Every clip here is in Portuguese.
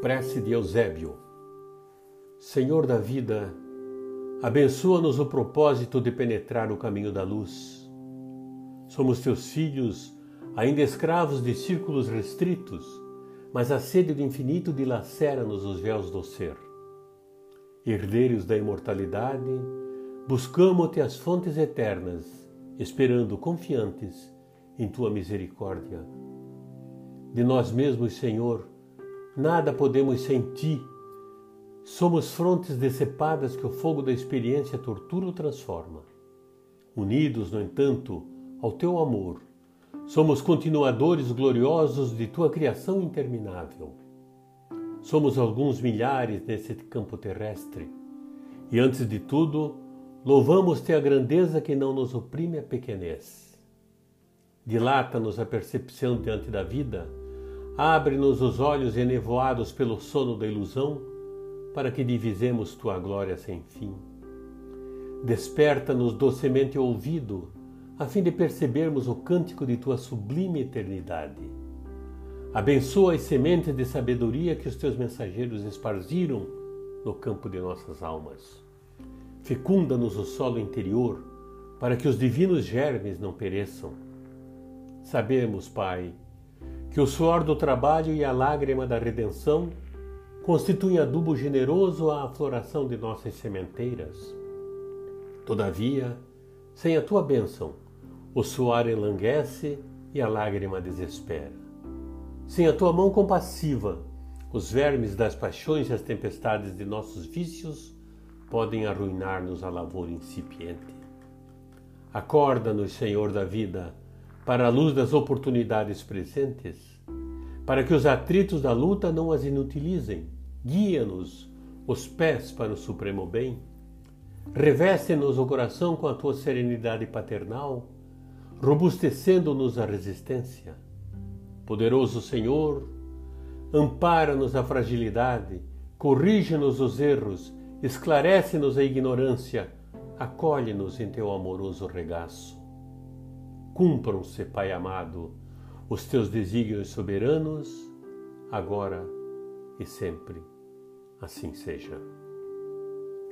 Prece de Eusébio. Senhor da vida, abençoa-nos o propósito de penetrar o caminho da luz. Somos teus filhos, ainda escravos de círculos restritos, mas a sede do infinito dilacera-nos os véus do ser. Herdeiros da imortalidade, buscamos-te as fontes eternas, esperando confiantes em tua misericórdia. De nós mesmos, Senhor, Nada podemos sem ti. Somos frontes decepadas que o fogo da experiência tortura ou transforma. Unidos, no entanto, ao teu amor, somos continuadores gloriosos de tua criação interminável. Somos alguns milhares nesse campo terrestre e, antes de tudo, louvamos-te a grandeza que não nos oprime a pequenez. Dilata-nos a percepção diante da vida Abre-nos os olhos enevoados pelo sono da ilusão, para que divisemos tua glória sem fim. Desperta-nos docemente o ouvido, a fim de percebermos o cântico de tua sublime eternidade. Abençoa as sementes de sabedoria que os teus mensageiros esparziram no campo de nossas almas. Fecunda-nos o solo interior, para que os divinos germes não pereçam. Sabemos, Pai, que o suor do trabalho e a lágrima da redenção constituem adubo generoso à afloração de nossas sementeiras. Todavia, sem a tua bênção, o suor enlanguece e a lágrima desespera. Sem a tua mão compassiva, os vermes das paixões e as tempestades de nossos vícios podem arruinar-nos a lavoura incipiente. Acorda-nos, Senhor da vida, para a luz das oportunidades presentes, para que os atritos da luta não as inutilizem. Guia-nos os pés para o supremo bem. Reveste-nos o coração com a tua serenidade paternal, robustecendo-nos a resistência. Poderoso Senhor, ampara-nos a fragilidade, corrige-nos os erros, esclarece-nos a ignorância, acolhe-nos em teu amoroso regaço. Cumpram-se, Pai amado, os teus desígnios soberanos, agora e sempre. Assim seja.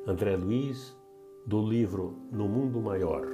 André Luiz, do livro No Mundo Maior.